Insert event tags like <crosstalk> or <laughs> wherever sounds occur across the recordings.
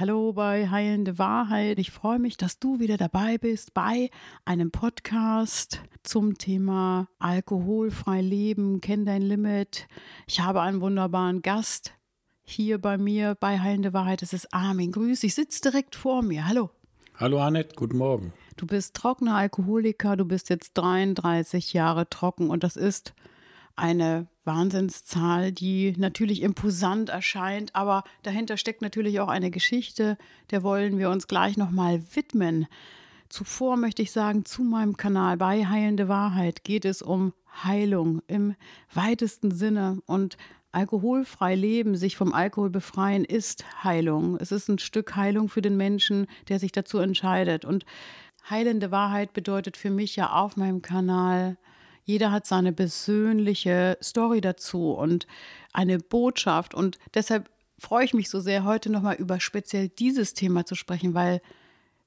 Hallo bei Heilende Wahrheit. Ich freue mich, dass du wieder dabei bist bei einem Podcast zum Thema alkoholfrei leben, kenn dein Limit. Ich habe einen wunderbaren Gast hier bei mir bei Heilende Wahrheit. Es ist Armin. Grüß, ich sitze direkt vor mir. Hallo. Hallo Annette, guten Morgen. Du bist trockener Alkoholiker, du bist jetzt 33 Jahre trocken und das ist eine Wahnsinnszahl, die natürlich imposant erscheint, aber dahinter steckt natürlich auch eine Geschichte, der wollen wir uns gleich nochmal widmen. Zuvor möchte ich sagen, zu meinem Kanal bei Heilende Wahrheit geht es um Heilung im weitesten Sinne und alkoholfrei leben, sich vom Alkohol befreien, ist Heilung. Es ist ein Stück Heilung für den Menschen, der sich dazu entscheidet. Und heilende Wahrheit bedeutet für mich ja auf meinem Kanal jeder hat seine persönliche Story dazu und eine Botschaft. Und deshalb freue ich mich so sehr, heute nochmal über speziell dieses Thema zu sprechen, weil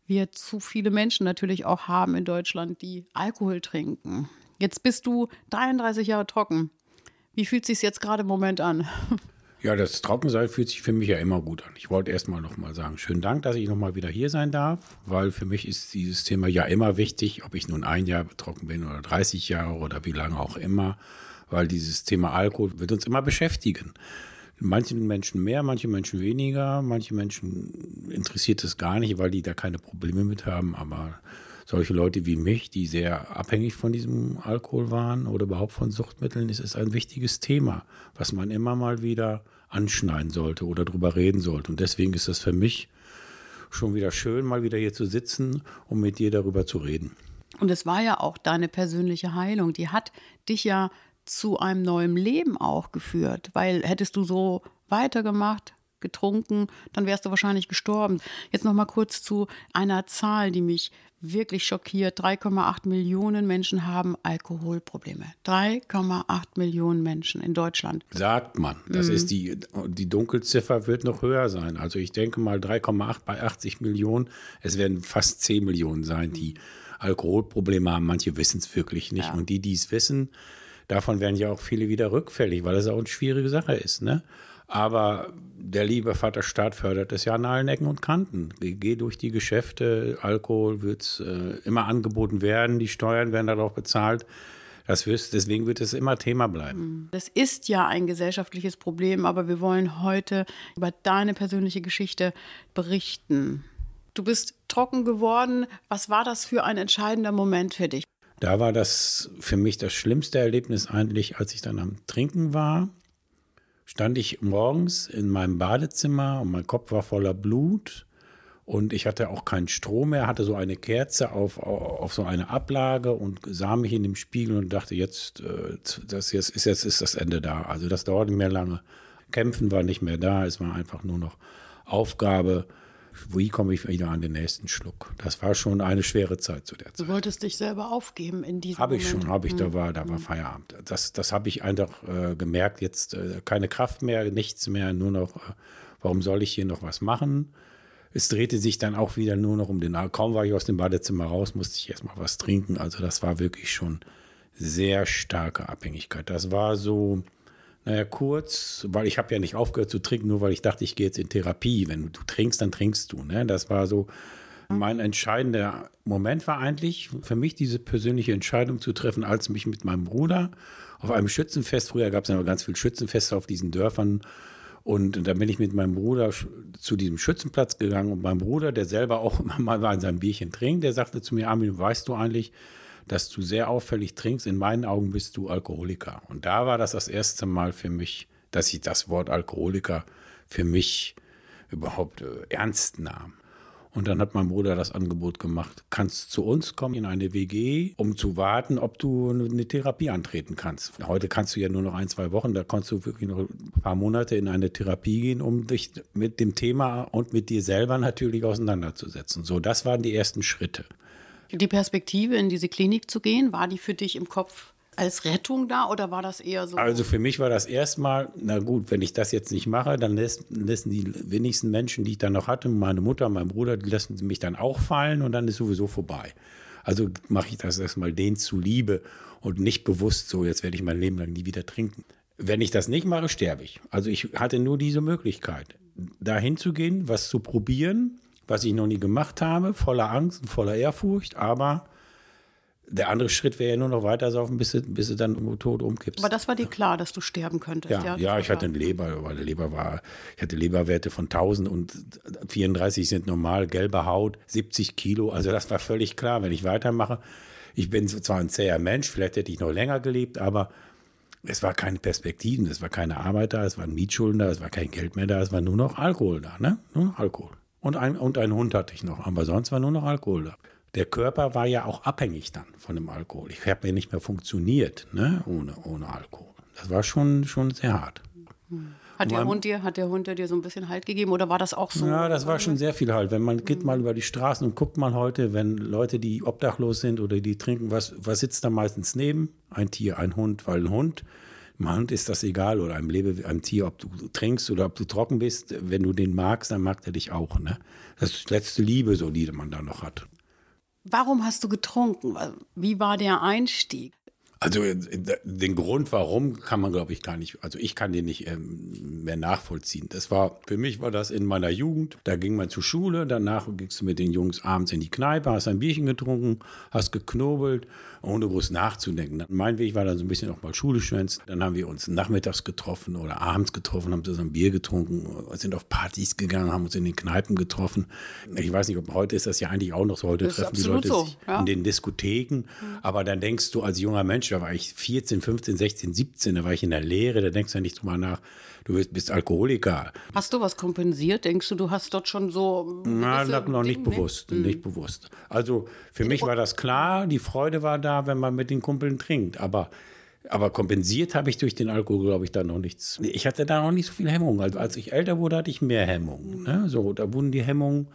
wir zu viele Menschen natürlich auch haben in Deutschland, die Alkohol trinken. Jetzt bist du 33 Jahre trocken. Wie fühlt es sich jetzt gerade im Moment an? <laughs> Ja, das Trockensein fühlt sich für mich ja immer gut an. Ich wollte erstmal nochmal sagen, schönen Dank, dass ich nochmal wieder hier sein darf, weil für mich ist dieses Thema ja immer wichtig, ob ich nun ein Jahr betroffen bin oder 30 Jahre oder wie lange auch immer, weil dieses Thema Alkohol wird uns immer beschäftigen. Manchen Menschen mehr, manche Menschen weniger, manche Menschen interessiert es gar nicht, weil die da keine Probleme mit haben, aber solche Leute wie mich, die sehr abhängig von diesem Alkohol waren oder überhaupt von Suchtmitteln, ist es ein wichtiges Thema, was man immer mal wieder anschneiden sollte oder drüber reden sollte. Und deswegen ist es für mich schon wieder schön, mal wieder hier zu sitzen, um mit dir darüber zu reden. Und es war ja auch deine persönliche Heilung. Die hat dich ja zu einem neuen Leben auch geführt, weil hättest du so weitergemacht, getrunken, dann wärst du wahrscheinlich gestorben. Jetzt noch mal kurz zu einer Zahl, die mich wirklich schockiert. 3,8 Millionen Menschen haben Alkoholprobleme. 3,8 Millionen Menschen in Deutschland. Sagt man. Das mhm. ist die, die Dunkelziffer wird noch höher sein. Also ich denke mal 3,8 bei 80 Millionen. Es werden fast 10 Millionen sein, die Alkoholprobleme haben. Manche wissen es wirklich nicht. Ja. Und die, die es wissen, davon werden ja auch viele wieder rückfällig, weil es auch eine schwierige Sache ist. Ne? Aber der liebe Vater Staat fördert es ja an allen Ecken und Kanten. Geh durch die Geschäfte, Alkohol wird äh, immer angeboten werden, die Steuern werden darauf bezahlt. Das wirst, deswegen wird es immer Thema bleiben. Das ist ja ein gesellschaftliches Problem, aber wir wollen heute über deine persönliche Geschichte berichten. Du bist trocken geworden. Was war das für ein entscheidender Moment für dich? Da war das für mich das schlimmste Erlebnis eigentlich, als ich dann am Trinken war stand ich morgens in meinem Badezimmer und mein Kopf war voller Blut und ich hatte auch keinen Strom mehr, hatte so eine Kerze auf, auf so eine Ablage und sah mich in dem Spiegel und dachte, jetzt, äh, das jetzt ist, jetzt ist das Ende da. Also das dauert nicht mehr lange. Kämpfen war nicht mehr da, es war einfach nur noch Aufgabe, wie komme ich wieder an den nächsten Schluck? Das war schon eine schwere Zeit zu der Zeit. Du wolltest dich selber aufgeben in diesem Habe ich schon, habe ich, da hm. war, da war hm. Feierabend. Das, das habe ich einfach äh, gemerkt, jetzt äh, keine Kraft mehr, nichts mehr, nur noch, äh, warum soll ich hier noch was machen? Es drehte sich dann auch wieder nur noch um den, kaum war ich aus dem Badezimmer raus, musste ich erstmal was trinken. Also das war wirklich schon sehr starke Abhängigkeit. Das war so, naja, kurz, weil ich habe ja nicht aufgehört zu trinken, nur weil ich dachte, ich gehe jetzt in Therapie. Wenn du trinkst, dann trinkst du. Ne? Das war so mein entscheidender Moment war eigentlich für mich diese persönliche Entscheidung zu treffen, als mich mit meinem Bruder auf einem Schützenfest, früher gab es ja ganz viele Schützenfeste auf diesen Dörfern, und da bin ich mit meinem Bruder zu diesem Schützenplatz gegangen und mein Bruder, der selber auch <laughs> immer mal war in seinem Bierchen trinkt, der sagte zu mir, Armin, weißt du eigentlich, dass du sehr auffällig trinkst. In meinen Augen bist du Alkoholiker. Und da war das das erste Mal für mich, dass ich das Wort Alkoholiker für mich überhaupt äh, ernst nahm. Und dann hat mein Bruder das Angebot gemacht, kannst zu uns kommen in eine WG, um zu warten, ob du eine Therapie antreten kannst. Heute kannst du ja nur noch ein, zwei Wochen, da kannst du wirklich noch ein paar Monate in eine Therapie gehen, um dich mit dem Thema und mit dir selber natürlich auseinanderzusetzen. So, das waren die ersten Schritte. Die Perspektive, in diese Klinik zu gehen, war die für dich im Kopf als Rettung da oder war das eher so? Also für mich war das erstmal, na gut, wenn ich das jetzt nicht mache, dann lässt, lassen die wenigsten Menschen, die ich dann noch hatte, meine Mutter, mein Bruder, die lassen mich dann auch fallen und dann ist sowieso vorbei. Also mache ich das erstmal denen zuliebe und nicht bewusst so, jetzt werde ich mein Leben lang nie wieder trinken. Wenn ich das nicht mache, sterbe ich. Also ich hatte nur diese Möglichkeit. da hinzugehen, was zu probieren, was ich noch nie gemacht habe, voller Angst und voller Ehrfurcht, aber der andere Schritt wäre ja nur noch weiter saufen, bis du, bis du dann irgendwo tot umkippst. Aber das war dir klar, dass du sterben könntest. Ja, ja, ja ich hatte eine Leber, aber die Leber war, ich hatte Leberwerte von 1000 und 34 sind normal, gelbe Haut, 70 Kilo. Also das war völlig klar, wenn ich weitermache. Ich bin zwar ein zäher Mensch, vielleicht hätte ich noch länger gelebt, aber es war keine Perspektiven, es war keine Arbeit da, es waren Mietschulden da, es war kein Geld mehr da, es war nur noch Alkohol da, ne? Nur noch Alkohol. Und ein, und ein Hund hatte ich noch, aber sonst war nur noch Alkohol da der Körper war ja auch abhängig dann von dem Alkohol. Ich habe ja nicht mehr funktioniert ne, ohne, ohne Alkohol. Das war schon, schon sehr hart. Hat der, Hund dir, hat der Hund dir so ein bisschen Halt gegeben oder war das auch so? Ja, das war schon sehr viel Halt. Wenn man geht mal über die Straßen und guckt man heute, wenn Leute, die obdachlos sind oder die trinken, was, was sitzt da meistens neben? Ein Tier, ein Hund, weil ein Hund, Hund ist das egal oder einem, Lebe, einem Tier, ob du trinkst oder ob du trocken bist. Wenn du den magst, dann mag er dich auch. Ne? Das ist die letzte Liebe, so die man da noch hat. Warum hast du getrunken? Wie war der Einstieg? Also äh, den Grund, warum, kann man, glaube ich, gar nicht, also ich kann den nicht ähm, mehr nachvollziehen. Das war, für mich war das in meiner Jugend, da ging man zur Schule, danach gingst du mit den Jungs abends in die Kneipe, hast ein Bierchen getrunken, hast geknobelt, ohne groß nachzudenken. Mein Weg war dann so ein bisschen auch mal Schule schwänzen. Dann haben wir uns nachmittags getroffen oder abends getroffen, haben zusammen Bier getrunken, sind auf Partys gegangen, haben uns in den Kneipen getroffen. Ich weiß nicht, ob heute ist das ja eigentlich auch noch so. Heute treffen die Leute so, sich ja. in den Diskotheken. Mhm. Aber dann denkst du als junger Mensch, da war ich 14, 15, 16, 17, da war ich in der Lehre, da denkst du ja nicht drüber nach, du bist Alkoholiker. Hast du was kompensiert? Denkst du, du hast dort schon so. Na, noch nicht Ding, bewusst, ne? nicht bewusst. Also für mich war das klar, die Freude war da, wenn man mit den Kumpeln trinkt. Aber aber kompensiert habe ich durch den Alkohol, glaube ich, da noch nichts. Ich hatte da noch nicht so viel Hemmung. Also als ich älter wurde, hatte ich mehr Hemmungen. Ne? So, da wurden die Hemmungen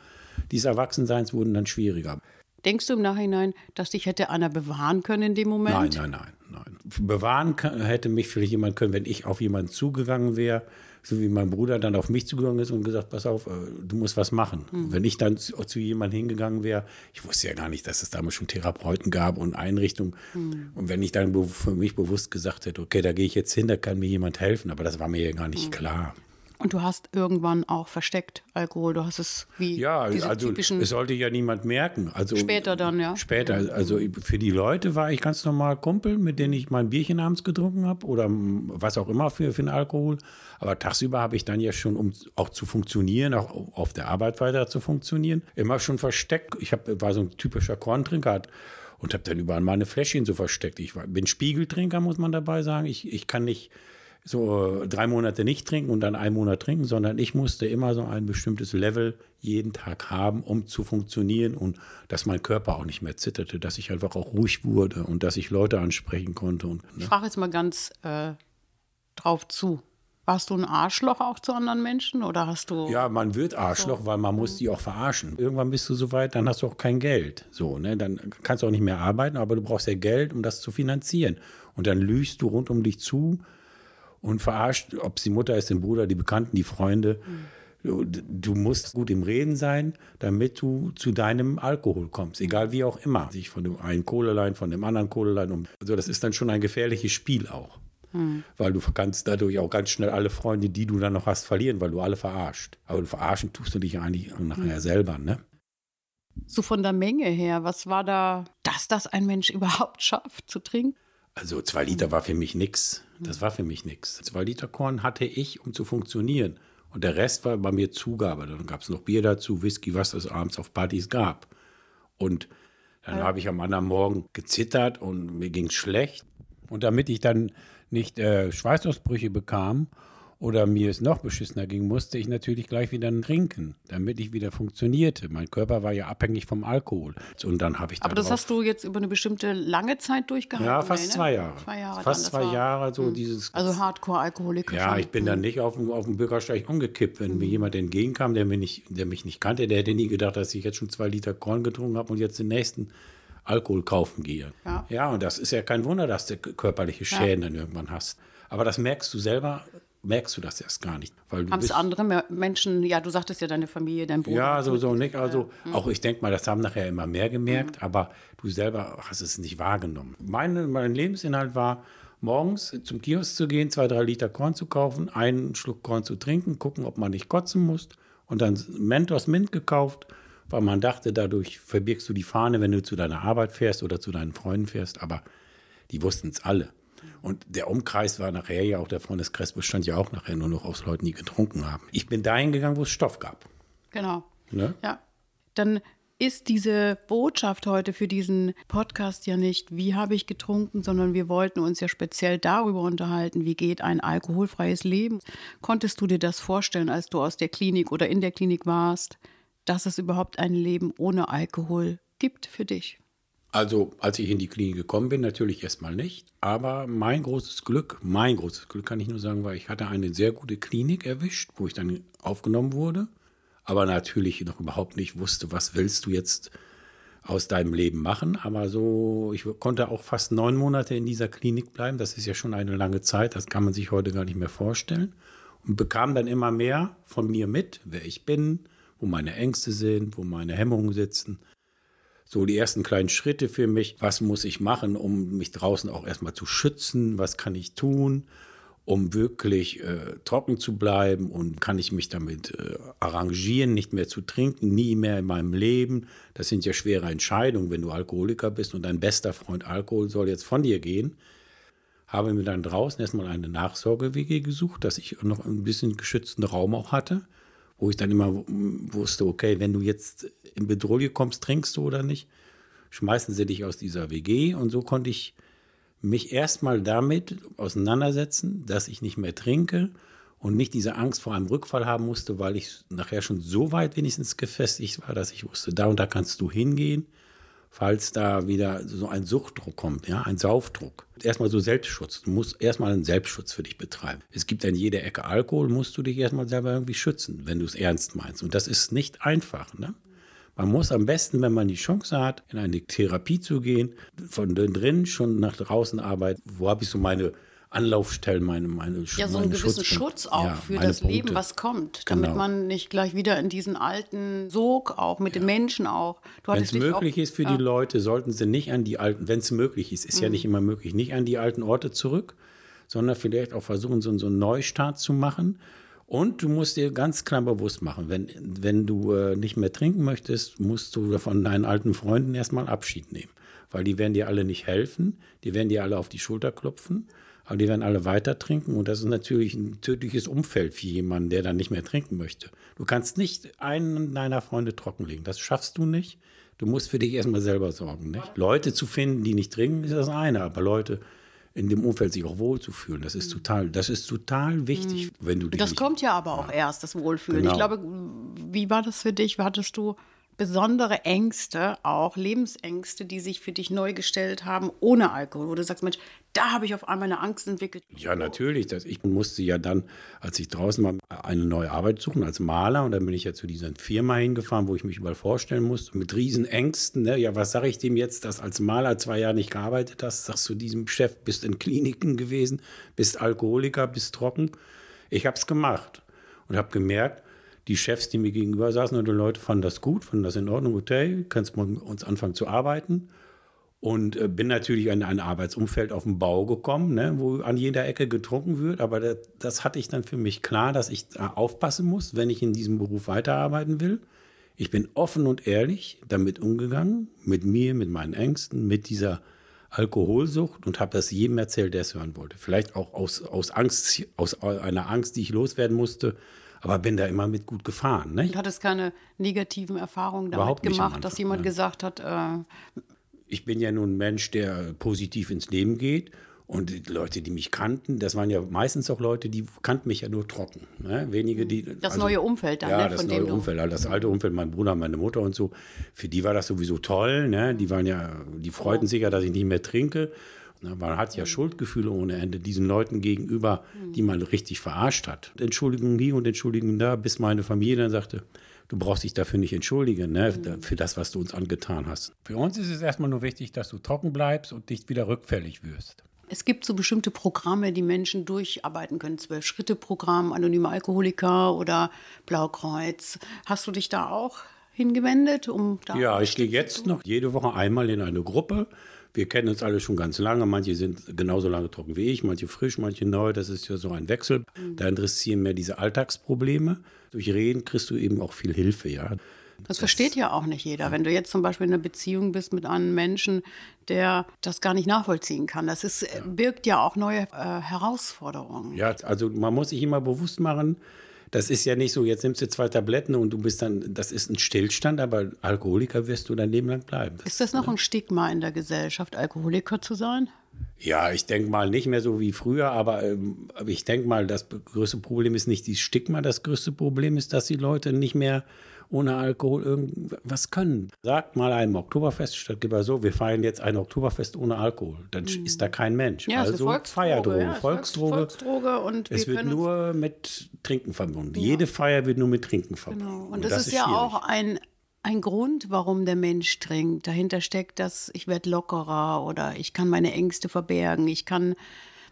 des Erwachsenseins wurden dann schwieriger. Denkst du im Nachhinein, dass dich hätte einer bewahren können in dem Moment? Nein, nein, nein, nein. Bewahren hätte mich vielleicht jemand können, wenn ich auf jemanden zugegangen wäre, so wie mein Bruder dann auf mich zugegangen ist und gesagt, pass auf, äh, du musst was machen. Mhm. Wenn ich dann zu, zu jemandem hingegangen wäre, ich wusste ja gar nicht, dass es damals schon Therapeuten gab und Einrichtungen. Mhm. Und wenn ich dann für mich bewusst gesagt hätte, okay, da gehe ich jetzt hin, da kann mir jemand helfen, aber das war mir ja gar nicht mhm. klar. Und du hast irgendwann auch versteckt Alkohol. Du hast es wie ja, also es sollte ja niemand merken. Also später dann ja. Später, also für die Leute war ich ganz normal Kumpel, mit denen ich mein Bierchen abends getrunken habe oder was auch immer für, für den Alkohol. Aber tagsüber habe ich dann ja schon, um auch zu funktionieren, auch auf der Arbeit weiter zu funktionieren, immer schon versteckt. Ich hab, war so ein typischer Korntrinker und habe dann überall meine Fläschchen so versteckt. Ich war, bin Spiegeltrinker, muss man dabei sagen. Ich, ich kann nicht so drei Monate nicht trinken und dann einen Monat trinken, sondern ich musste immer so ein bestimmtes Level jeden Tag haben, um zu funktionieren und dass mein Körper auch nicht mehr zitterte, dass ich einfach auch ruhig wurde und dass ich Leute ansprechen konnte. Und, ne? Ich frage jetzt mal ganz äh, drauf zu. Warst du ein Arschloch auch zu anderen Menschen oder hast du. Ja, man wird Arschloch, so. weil man muss die auch verarschen. Irgendwann bist du so weit, dann hast du auch kein Geld. So, ne? Dann kannst du auch nicht mehr arbeiten, aber du brauchst ja Geld, um das zu finanzieren. Und dann lügst du rund um dich zu und verarscht, ob es die Mutter ist, den Bruder, die Bekannten, die Freunde. Du, du, musst gut im Reden sein, damit du zu deinem Alkohol kommst, egal wie auch immer. Sich von dem einen Kohlelein, von dem anderen Kohlelein um. Also das ist dann schon ein gefährliches Spiel auch. Hm. Weil du kannst dadurch auch ganz schnell alle Freunde, die du dann noch hast, verlieren, weil du alle verarscht. Aber du verarschen tust du dich eigentlich nachher hm. selber, ne? So von der Menge her, was war da, dass das ein Mensch <laughs> überhaupt schafft zu trinken? Also zwei Liter war für mich nichts. Das war für mich nichts. Zwei Liter Korn hatte ich, um zu funktionieren. Und der Rest war bei mir Zugabe. Dann gab es noch Bier dazu, Whisky, was es abends auf Partys gab. Und dann ja. habe ich am anderen Morgen gezittert und mir ging es schlecht. Und damit ich dann nicht äh, Schweißausbrüche bekam oder mir es noch beschissener ging, musste ich natürlich gleich wieder trinken, damit ich wieder funktionierte. Mein Körper war ja abhängig vom Alkohol. Und dann habe ich Aber das hast du jetzt über eine bestimmte lange Zeit durchgehalten? Ja, fast ne? zwei Jahre. Zwei Jahre fast zwei Jahre so mh. dieses. Also Hardcore-Alkoholiker. Ja, ich bin dann nicht auf dem, auf dem Bürgersteig umgekippt. Wenn mhm. mir jemand entgegenkam, der, mir nicht, der mich nicht kannte, der hätte nie gedacht, dass ich jetzt schon zwei Liter Korn getrunken habe und jetzt den nächsten Alkohol kaufen gehe. Ja. ja, und das ist ja kein Wunder, dass du körperliche Schäden ja. dann irgendwann hast. Aber das merkst du selber merkst du das erst gar nicht. Haben es andere Menschen, ja, du sagtest ja deine Familie, dein Bruder. Ja, so, so nicht. Also ja. auch ich denke mal, das haben nachher immer mehr gemerkt, mhm. aber du selber hast es nicht wahrgenommen. Meine, mein Lebensinhalt war morgens zum Kiosk zu gehen, zwei, drei Liter Korn zu kaufen, einen Schluck Korn zu trinken, gucken, ob man nicht kotzen muss und dann Mentos Mint gekauft, weil man dachte, dadurch verbirgst du die Fahne, wenn du zu deiner Arbeit fährst oder zu deinen Freunden fährst, aber die wussten es alle. Und der Umkreis war nachher ja auch, der Freundeskreis bestand ja auch nachher nur noch aus Leuten, die getrunken haben. Ich bin dahin gegangen, wo es Stoff gab. Genau. Ne? Ja. Dann ist diese Botschaft heute für diesen Podcast ja nicht, wie habe ich getrunken, sondern wir wollten uns ja speziell darüber unterhalten, wie geht ein alkoholfreies Leben. Konntest du dir das vorstellen, als du aus der Klinik oder in der Klinik warst, dass es überhaupt ein Leben ohne Alkohol gibt für dich? Also, als ich in die Klinik gekommen bin, natürlich erstmal nicht. Aber mein großes Glück, mein großes Glück kann ich nur sagen, war, ich hatte eine sehr gute Klinik erwischt, wo ich dann aufgenommen wurde aber natürlich noch überhaupt nicht wusste, was willst du jetzt aus deinem Leben machen. Aber so, ich konnte auch fast neun Monate in dieser Klinik bleiben. Das ist ja schon eine lange Zeit. Das kann man sich heute gar nicht mehr vorstellen. Und bekam dann immer mehr von mir mit, wer ich bin, wo meine Ängste sind, wo meine Hemmungen sitzen. So die ersten kleinen Schritte für mich. Was muss ich machen, um mich draußen auch erstmal zu schützen? Was kann ich tun? um wirklich äh, trocken zu bleiben und kann ich mich damit äh, arrangieren, nicht mehr zu trinken, nie mehr in meinem Leben. Das sind ja schwere Entscheidungen, wenn du Alkoholiker bist und dein bester Freund Alkohol soll jetzt von dir gehen. Habe mir dann draußen erstmal eine Nachsorge-WG gesucht, dass ich noch ein bisschen geschützten Raum auch hatte, wo ich dann immer wusste, okay, wenn du jetzt in Bedrohung kommst, trinkst du oder nicht, schmeißen sie dich aus dieser WG und so konnte ich mich erstmal damit auseinandersetzen, dass ich nicht mehr trinke und nicht diese Angst vor einem Rückfall haben musste, weil ich nachher schon so weit wenigstens gefestigt war, dass ich wusste, da und da kannst du hingehen, falls da wieder so ein Suchtdruck kommt, ja, ein Saufdruck. Erstmal so Selbstschutz. Du musst erstmal einen Selbstschutz für dich betreiben. Es gibt an jeder Ecke Alkohol, musst du dich erstmal selber irgendwie schützen, wenn du es ernst meinst. Und das ist nicht einfach, ne? Man muss am besten, wenn man die Chance hat, in eine Therapie zu gehen, von drin schon nach draußen arbeiten. Wo habe ich so meine Anlaufstellen, meine, meine Ja, so einen gewissen Schutz auch ja, für das Punkte. Leben, was kommt, damit genau. man nicht gleich wieder in diesen alten Sog auch mit ja. den Menschen auch. Wenn es möglich auch, ist für ja. die Leute, sollten sie nicht an die alten, wenn es möglich ist, ist mhm. ja nicht immer möglich, nicht an die alten Orte zurück, sondern vielleicht auch versuchen, so, so einen Neustart zu machen und du musst dir ganz klar bewusst machen, wenn, wenn du äh, nicht mehr trinken möchtest, musst du von deinen alten Freunden erstmal Abschied nehmen. Weil die werden dir alle nicht helfen, die werden dir alle auf die Schulter klopfen, aber die werden alle weiter trinken. Und das ist natürlich ein tödliches Umfeld für jemanden, der dann nicht mehr trinken möchte. Du kannst nicht einen deiner Freunde trockenlegen. Das schaffst du nicht. Du musst für dich erstmal selber sorgen. Nicht? Leute zu finden, die nicht trinken, ist das eine. Aber Leute in dem Umfeld sich auch wohlzufühlen. Das ist total, das ist total wichtig, mhm. wenn du dich Das kommt ja aber auch ja. erst, das Wohlfühlen. Genau. Ich glaube, wie war das für dich? Hattest du besondere Ängste, auch Lebensängste, die sich für dich neu gestellt haben ohne Alkohol, wo du sagst, Mensch, da habe ich auf einmal eine Angst entwickelt. Ja, natürlich. Das, ich musste ja dann, als ich draußen war, eine neue Arbeit suchen als Maler und dann bin ich ja zu dieser Firma hingefahren, wo ich mich überall vorstellen musste, mit Riesenängsten. Ne? Ja, was sage ich dem jetzt, dass als Maler zwei Jahre nicht gearbeitet hast? Sagst du diesem Chef, bist in Kliniken gewesen, bist Alkoholiker, bist trocken. Ich habe es gemacht und habe gemerkt, die Chefs, die mir gegenüber saßen und Leute fanden das gut, fanden das in Ordnung, okay, kannst mal uns anfangen zu arbeiten. Und äh, bin natürlich in ein Arbeitsumfeld auf dem Bau gekommen, ne, wo an jeder Ecke getrunken wird. Aber das, das hatte ich dann für mich klar, dass ich da aufpassen muss, wenn ich in diesem Beruf weiterarbeiten will. Ich bin offen und ehrlich damit umgegangen, mit mir, mit meinen Ängsten, mit dieser Alkoholsucht und habe das jedem erzählt, der es hören wollte. Vielleicht auch aus, aus Angst, aus einer Angst, die ich loswerden musste, aber bin da immer mit gut gefahren. Ne? Du hattest keine negativen Erfahrungen damit Überhaupt gemacht, dass jemand ne? gesagt hat. Äh ich bin ja nun ein Mensch, der positiv ins Leben geht. Und die Leute, die mich kannten, das waren ja meistens auch Leute, die kannten mich ja nur trocken. Ne? Wenige, die. Das also, neue Umfeld dann, Ja, ne? das neue Umfeld, also das alte Umfeld, mein Bruder, meine Mutter und so. Für die war das sowieso toll. Ne? Die waren ja, die freuten oh. sich ja, dass ich nicht mehr trinke. Man hat ja mhm. Schuldgefühle ohne Ende diesen Leuten gegenüber, die man richtig verarscht hat. Entschuldigung hier und Entschuldigung da, bis meine Familie dann sagte, du brauchst dich dafür nicht entschuldigen, ne, mhm. für das, was du uns angetan hast. Für uns ist es erstmal nur wichtig, dass du trocken bleibst und nicht wieder rückfällig wirst. Es gibt so bestimmte Programme, die Menschen durcharbeiten können. Zwölf-Schritte-Programm, Anonyme Alkoholiker oder Blaukreuz. Hast du dich da auch hingewendet, um da Ja, ich gehe jetzt noch jede Woche einmal in eine Gruppe Wir kennen uns alle schon ganz lange. Manche sind genauso lange trocken wie ich, manche frisch, manche neu. Das ist ja so ein Wechsel. Mhm. Da interessieren mehr diese Alltagsprobleme. Durch Reden kriegst du eben auch viel Hilfe, ja. Das, das versteht ja auch nicht jeder. Wenn du jetzt zum Beispiel in einer Beziehung bist mit einem Menschen, der das gar nicht nachvollziehen kann, das ist, birgt ja auch neue äh, Herausforderungen. Ja, also man muss sich immer bewusst machen, das ist ja nicht so, jetzt nimmst du zwei Tabletten und du bist dann, das ist ein Stillstand, aber Alkoholiker wirst du dein Leben lang bleiben. Das, ist das noch ein Stigma in der Gesellschaft, Alkoholiker zu sein? Ja, ich denke mal nicht mehr so wie früher, aber, ähm, ich denke mal, das größte Problem ist nicht dieses Stigma, das größte Problem ist, dass die Leute nicht mehr ohne Alkohol irgendwas können. Sagt mal einem Oktoberfest statt lieber so, wir feiern jetzt ein Oktoberfest ohne Alkohol. Dann mhm. ist da kein Mensch. Ja, also Feierdroge, ja, Volksdroge. Volksdroge und es wird nur mit Trinken verbunden. Ja. Jede Feier wird nur mit Trinken verbunden. Genau. Und, und das, das, ist, ist ja auch ein ein Grund, warum der Mensch trinkt. Dahinter steckt das, ich werde lockerer oder ich kann meine Ängste verbergen, ich kann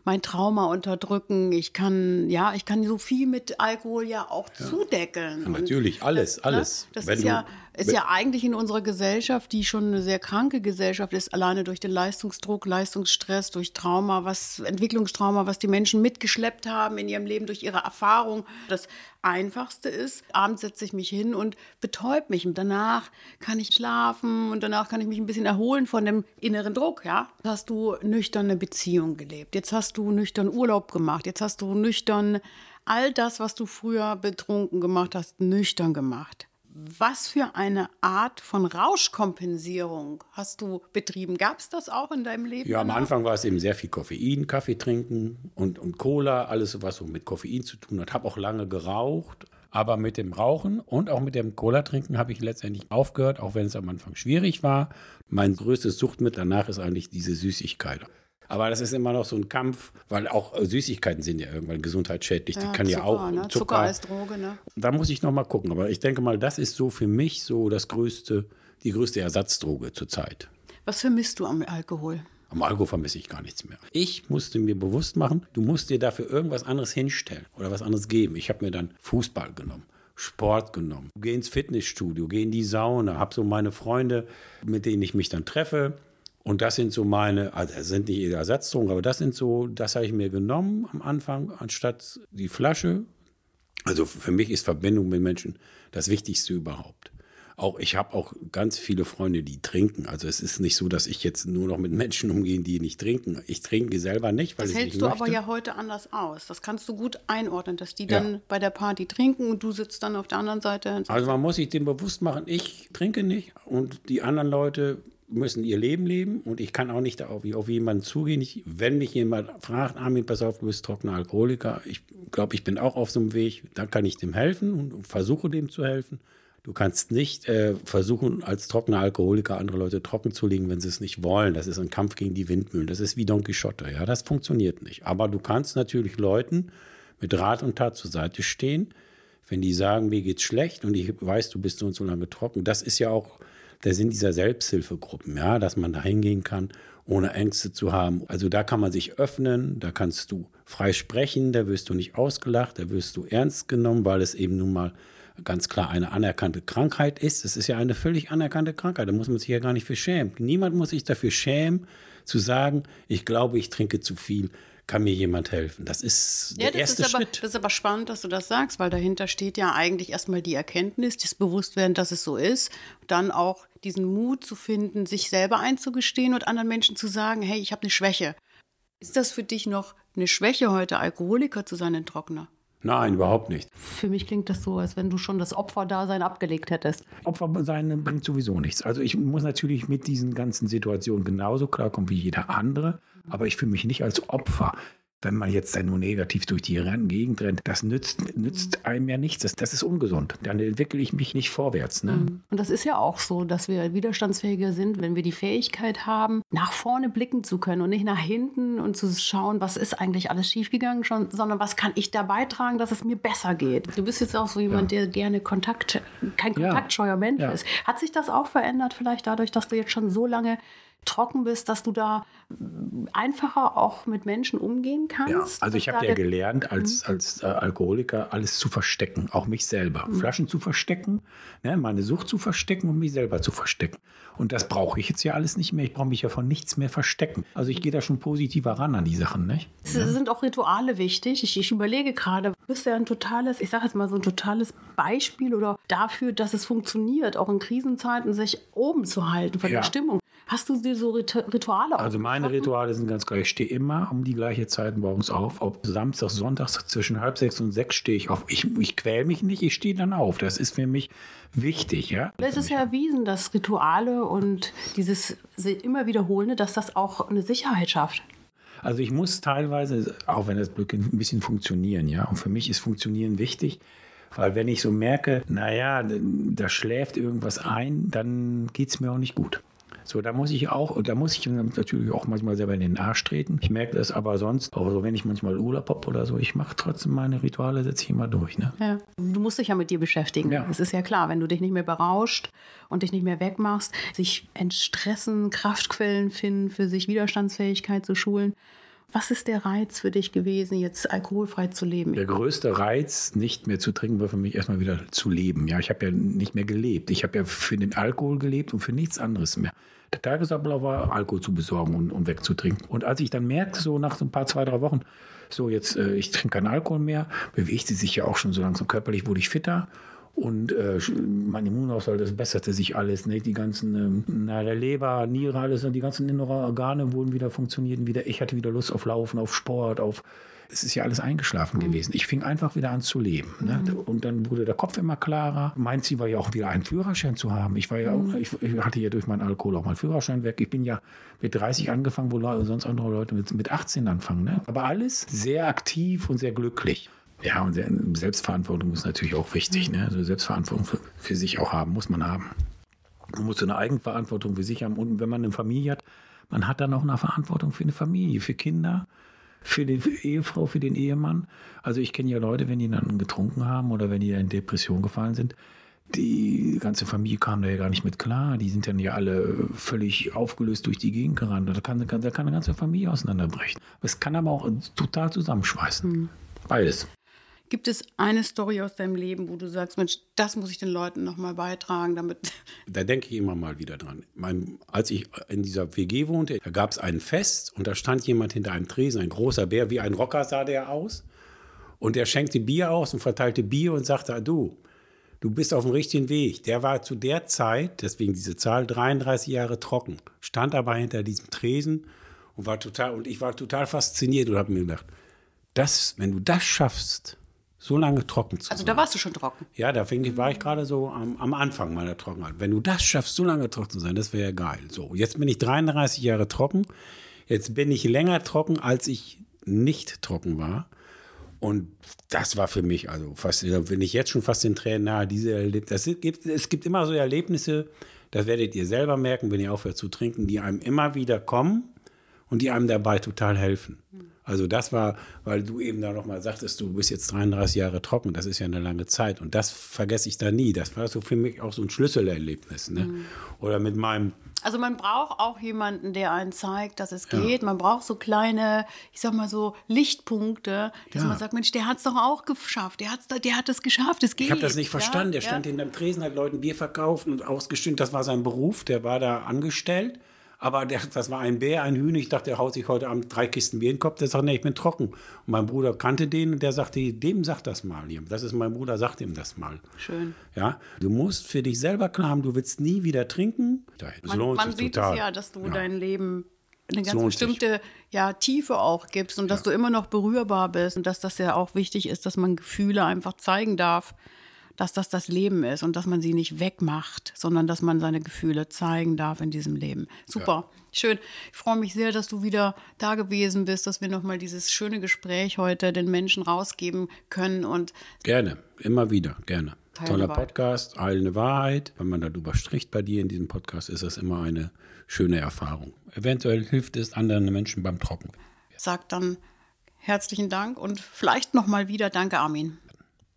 mein Trauma unterdrücken. Ich kann, ja, ich kann so viel mit Alkohol ja auch ja. zudecken. Ja, natürlich, alles, das, ne, alles. Ne? Das Wenn ist ja ist ja eigentlich in unserer Gesellschaft, die schon eine sehr kranke Gesellschaft ist, alleine durch den Leistungsdruck, Leistungsstress, durch Trauma, was Entwicklungstrauma, was die Menschen mitgeschleppt haben in ihrem Leben durch ihre Erfahrung. Das Einfachste ist, abends setze ich mich hin und betäub mich und danach kann ich schlafen und danach kann ich mich ein bisschen erholen von dem inneren Druck, ja. Jetzt hast du nüchterne Beziehung gelebt, jetzt hast du nüchtern Urlaub gemacht, jetzt hast du nüchtern all das, was du früher betrunken gemacht hast, nüchtern gemacht. Was für eine Art von Rauschkompensierung hast du betrieben? Gab es das auch in deinem Leben? Ja, am Anfang war es eben sehr viel Koffein, Kaffee trinken und, und Cola, alles, was so mit Koffein zu tun hat. Habe auch lange geraucht. Aber mit dem Rauchen und auch mit dem Cola-Trinken habe ich letztendlich aufgehört, auch wenn es am Anfang schwierig war. Mein größtes Suchtmittel danach ist eigentlich diese Süßigkeit. Aber das ist immer noch so ein Kampf, weil auch Süßigkeiten sind ja irgendwann gesundheitsschädlich. Ja, die kann Zucker, ja auch ne? Zucker, Zucker als Droge. Ne? Da muss ich noch mal gucken. Aber ich denke mal, das ist so für mich so das größte, die größte Ersatzdroge zurzeit. Was vermisst du am Alkohol? Am Alkohol vermisse ich gar nichts mehr. Ich musste mir bewusst machen, du musst dir dafür irgendwas anderes hinstellen oder was anderes geben. Ich habe mir dann Fußball genommen. Sport genommen. Gehe ins Fitnessstudio, gehe in die Sauna, habe so meine Freunde, mit denen ich mich dann treffe und das sind so meine, also das sind nicht Ersatzdrogen, aber das sind so, das habe ich mir genommen am Anfang, anstatt die Flasche. Also für mich ist Verbindung mit Menschen das Wichtigste überhaupt. Auch ich habe auch ganz viele Freunde, die trinken. Also es ist nicht so, dass ich jetzt nur noch mit Menschen umgehe, die nicht trinken. Ich trinke selber nicht, weil das ich hältst nicht du möchte. aber ja heute anders aus. Das kannst du gut einordnen, dass die dann ja. bei der Party trinken und du sitzt dann auf der anderen Seite. Also man muss sich dem bewusst machen, ich trinke nicht und die anderen Leute müssen ihr Leben leben und ich kann auch nicht auf, auf jemanden zugehen. Ich, wenn mich jemand fragt, Armin, pass auf, du bist trockener Alkoholiker, ich glaube, ich bin auch auf so einem Weg, dann kann ich dem helfen und versuche dem zu helfen. Du kannst nicht äh, versuchen, als trockener Alkoholiker andere Leute trocken zu legen, wenn sie es nicht wollen. Das ist ein Kampf gegen die Windmühlen. Das ist wie Don Quixote. Ja, das funktioniert nicht. Aber du kannst natürlich Leuten mit Rat und Tat zur Seite stehen, wenn die sagen, mir geht's schlecht und ich weiß, du bist so und so lange trocken. Das ist ja auch der Sinn dieser Selbsthilfegruppen, ja, dass man da hingehen kann, ohne Ängste zu haben. Also da kann man sich öffnen, da kannst du frei sprechen, da wirst du nicht ausgelacht, da wirst du ernst genommen, weil es eben nun mal ganz klar eine anerkannte Krankheit ist. Es ist ja eine völlig anerkannte Krankheit, da muss man sich ja gar nicht für schämen. Niemand muss sich dafür schämen, zu sagen, ich glaube, ich trinke zu viel kann mir jemand helfen. Das ist der ja, das erste ist aber, Schritt. Das ist aber spannend, dass du das sagst, weil dahinter steht ja eigentlich erstmal die Erkenntnis, das Bewusstwerden, dass es so ist. Dann auch diesen Mut zu finden, sich selber einzugestehen und anderen Menschen zu sagen, hey, ich habe eine Schwäche. Ist das für dich noch eine Schwäche heute, Alkoholiker zu sein, ein Trockner? Nein, überhaupt nicht. Für mich klingt das so, als wenn du schon das Opferdasein abgelegt hättest. Opfersein bringt sowieso nichts. Also ich muss natürlich mit diesen ganzen Situationen genauso klarkommen wie jeder andere, aber ich fühle mich nicht als Opfer wenn man jetzt dann nur negativ durch die Gegend rennt, das nützt, nützt einem ja nichts. Das, das ist ungesund. Dann entwickle ich mich nicht vorwärts. Ne? Mhm. Und das ist ja auch so, dass wir widerstandsfähiger sind, wenn wir die Fähigkeit haben, nach vorne blicken zu können und nicht nach hinten und zu schauen, was ist eigentlich alles schiefgegangen schon, sondern was kann ich da beitragen, dass es mir besser geht. Du bist jetzt auch so jemand, ja. der gerne Kontakt, kein kontaktscheuer Mensch ja. ist. Hat sich das auch verändert vielleicht dadurch, dass du jetzt schon so lange trocken bist, dass du da einfacher auch mit Menschen umgehen kannst? Ja, also ich habe ja gelernt, als, Mhm. als äh, Alkoholiker alles zu verstecken, auch mich selber. Mhm. Flaschen zu verstecken, ne, meine Sucht zu verstecken und mich selber zu verstecken. Und das brauche ich jetzt ja alles nicht mehr. Ich brauche mich ja von nichts mehr verstecken. Also ich gehe da schon positiver ran an die Sachen. Nicht? Es sind auch Rituale wichtig. Ich, ich überlege gerade, du bist ja ein totales, ich sage jetzt mal so ein totales Beispiel oder dafür, dass es funktioniert, auch in Krisenzeiten sich oben zu halten von Ja. der Stimmung. Hast du dir so Rit Rituale Also meine? Rituale sind ganz klar. Ich stehe immer um die gleiche Zeit morgens auf. Ob Samstag, Sonntags zwischen halb sechs und sechs stehe ich auf. Ich, ich quäle mich nicht, ich stehe dann auf. Das ist für mich wichtig. Ja? Es ist ja erwiesen, dass Rituale und dieses immer wiederholende, dass das auch eine Sicherheit schafft. Also ich muss teilweise, auch wenn das Glück ein bisschen funktionieren, ja. Und für mich ist Funktionieren wichtig, weil wenn ich so merke, naja, da schläft irgendwas ein, dann geht es mir auch nicht gut. So, da muss ich auch, da muss ich natürlich auch manchmal selber in den Arsch treten. Ich merke das aber sonst, auch so, wenn ich manchmal Urlaub habe oder so, ich mache trotzdem meine Rituale, setze ich immer durch. Ne? Ja. Du musst dich ja mit dir beschäftigen. Ja. Es ist ja klar, wenn du dich nicht mehr berauscht und dich nicht mehr wegmachst, sich entstressen, Kraftquellen finden, für sich Widerstandsfähigkeit zu schulen. Was ist der Reiz für dich gewesen, jetzt alkoholfrei zu leben? Der größte Reiz, nicht mehr zu trinken, war für mich erstmal wieder zu leben. Ja, ich habe ja nicht mehr gelebt. Ich habe ja für den Alkohol gelebt und für nichts anderes mehr. Der Tagesablauf war, Alkohol zu besorgen und, und wegzutrinken. Und als ich dann merkte, so nach so ein paar, zwei, drei Wochen, so jetzt, äh, ich trinke keinen Alkohol mehr, bewegte sich ja auch schon so langsam körperlich, wurde ich fitter. Und äh, mein Immunhaushalt, das besserte sich alles. Ne? Die ganzen, ähm, na, der Leber, Niere, alles, die ganzen inneren Organe wurden wieder, funktionierten wieder. Ich hatte wieder Lust auf Laufen, auf Sport, auf. Es ist ja alles eingeschlafen gewesen. Ich fing einfach wieder an zu leben. Ne? Und dann wurde der Kopf immer klarer. Mein Ziel war ja auch wieder einen Führerschein zu haben. Ich war ja auch, ich, ich hatte ja durch meinen Alkohol auch meinen Führerschein weg. Ich bin ja mit 30 angefangen, wo sonst andere Leute mit, mit 18 anfangen. Ne? Aber alles sehr aktiv und sehr glücklich. Ja, und Selbstverantwortung ist natürlich auch wichtig. Ne? Also Selbstverantwortung für, für sich auch haben, muss man haben. Man muss so eine Eigenverantwortung für sich haben. Und wenn man eine Familie hat, man hat dann auch eine Verantwortung für eine Familie, für Kinder, für die Ehefrau, für den Ehemann. Also ich kenne ja Leute, wenn die dann getrunken haben oder wenn die in Depression gefallen sind, die ganze Familie kam da ja gar nicht mit klar. Die sind dann ja alle völlig aufgelöst durch die Gegend gerannt. Da kann, da kann eine ganze Familie auseinanderbrechen. Es kann aber auch total zusammenschweißen. Beides. Gibt es eine Story aus deinem Leben, wo du sagst, Mensch, das muss ich den Leuten nochmal beitragen, damit. <laughs> Da denke ich immer mal wieder dran. Mein, als ich in dieser WG wohnte, da gab es ein Fest und da stand jemand hinter einem Tresen, ein großer Bär, wie ein Rocker sah der aus. Und der schenkte Bier aus und verteilte Bier und sagte, "Ah, du, du bist auf dem richtigen Weg. Der war zu der Zeit, deswegen diese Zahl, 33 Jahre trocken, stand aber hinter diesem Tresen und war total, und ich war total fasziniert und habe mir gedacht, das, wenn du das schaffst, so lange trocken zu Also sein. da warst du schon trocken. Ja, da fing, ich- war ich gerade so am, am Anfang meiner Trockenheit. Wenn du das schaffst, so lange trocken zu sein, das wäre ja geil. So, jetzt bin ich 33 Jahre trocken. Jetzt bin ich länger trocken, als ich nicht trocken war. Und das war für mich, also fast, bin ich jetzt schon fast den Tränen nahe. Diese Erleb das gibt, es gibt immer so Erlebnisse, das werdet ihr selber merken, wenn ihr aufhört zu trinken, die einem immer wieder kommen und die einem dabei total helfen. Also das war, weil du eben da nochmal sagtest, du bist jetzt 33 Jahre trocken, das ist ja eine lange Zeit und das vergesse ich da nie. Das war so für mich auch so ein Schlüsselerlebnis. Ne? Oder mit meinem, Also man braucht auch jemanden, der einen zeigt, dass es geht. Man braucht so kleine, ich sag mal so Lichtpunkte, dass Ja. man sagt, Mensch, der hat es doch auch geschafft. Der, hat's, der hat es geschafft. Es geht. ich habe das nicht verstanden, der ja, stand ja. hinterm Tresen, hat Leuten Bier verkauft und ausgestimmt, das war sein Beruf, der war da angestellt. Aber der, das war ein Bär, ein Hühner. Ich dachte, der haut sich heute Abend drei Kisten Bier in den Kopf. Der sagt, nee, ich bin trocken. Und mein Bruder kannte den und der sagte, dem sagt das mal. Das ist mein Bruder, sagt ihm das mal. Schön. Ja, du musst für dich selber klar haben, du willst nie wieder trinken. Es Man, lohnt man sich sieht total. es ja, dass du Ja. dein Leben eine ganz sich. bestimmte ja, Tiefe auch gibst und dass du immer noch berührbar bist und dass das ja auch wichtig ist, dass man Gefühle einfach zeigen darf, dass das das Leben ist und dass man sie nicht wegmacht, sondern dass man seine Gefühle zeigen darf in diesem Leben. Super, schön. Ich freue mich sehr, dass du wieder da gewesen bist, dass wir nochmal dieses schöne Gespräch heute den Menschen rausgeben können und Gerne, immer wieder, gerne. Heilende Toller. Podcast, heilende Wahrheit. Wenn man darüber spricht bei dir in diesem Podcast, ist das immer eine schöne Erfahrung. Eventuell hilft es anderen Menschen beim Trocken. sag dann herzlichen Dank und vielleicht nochmal wieder Danke, Armin.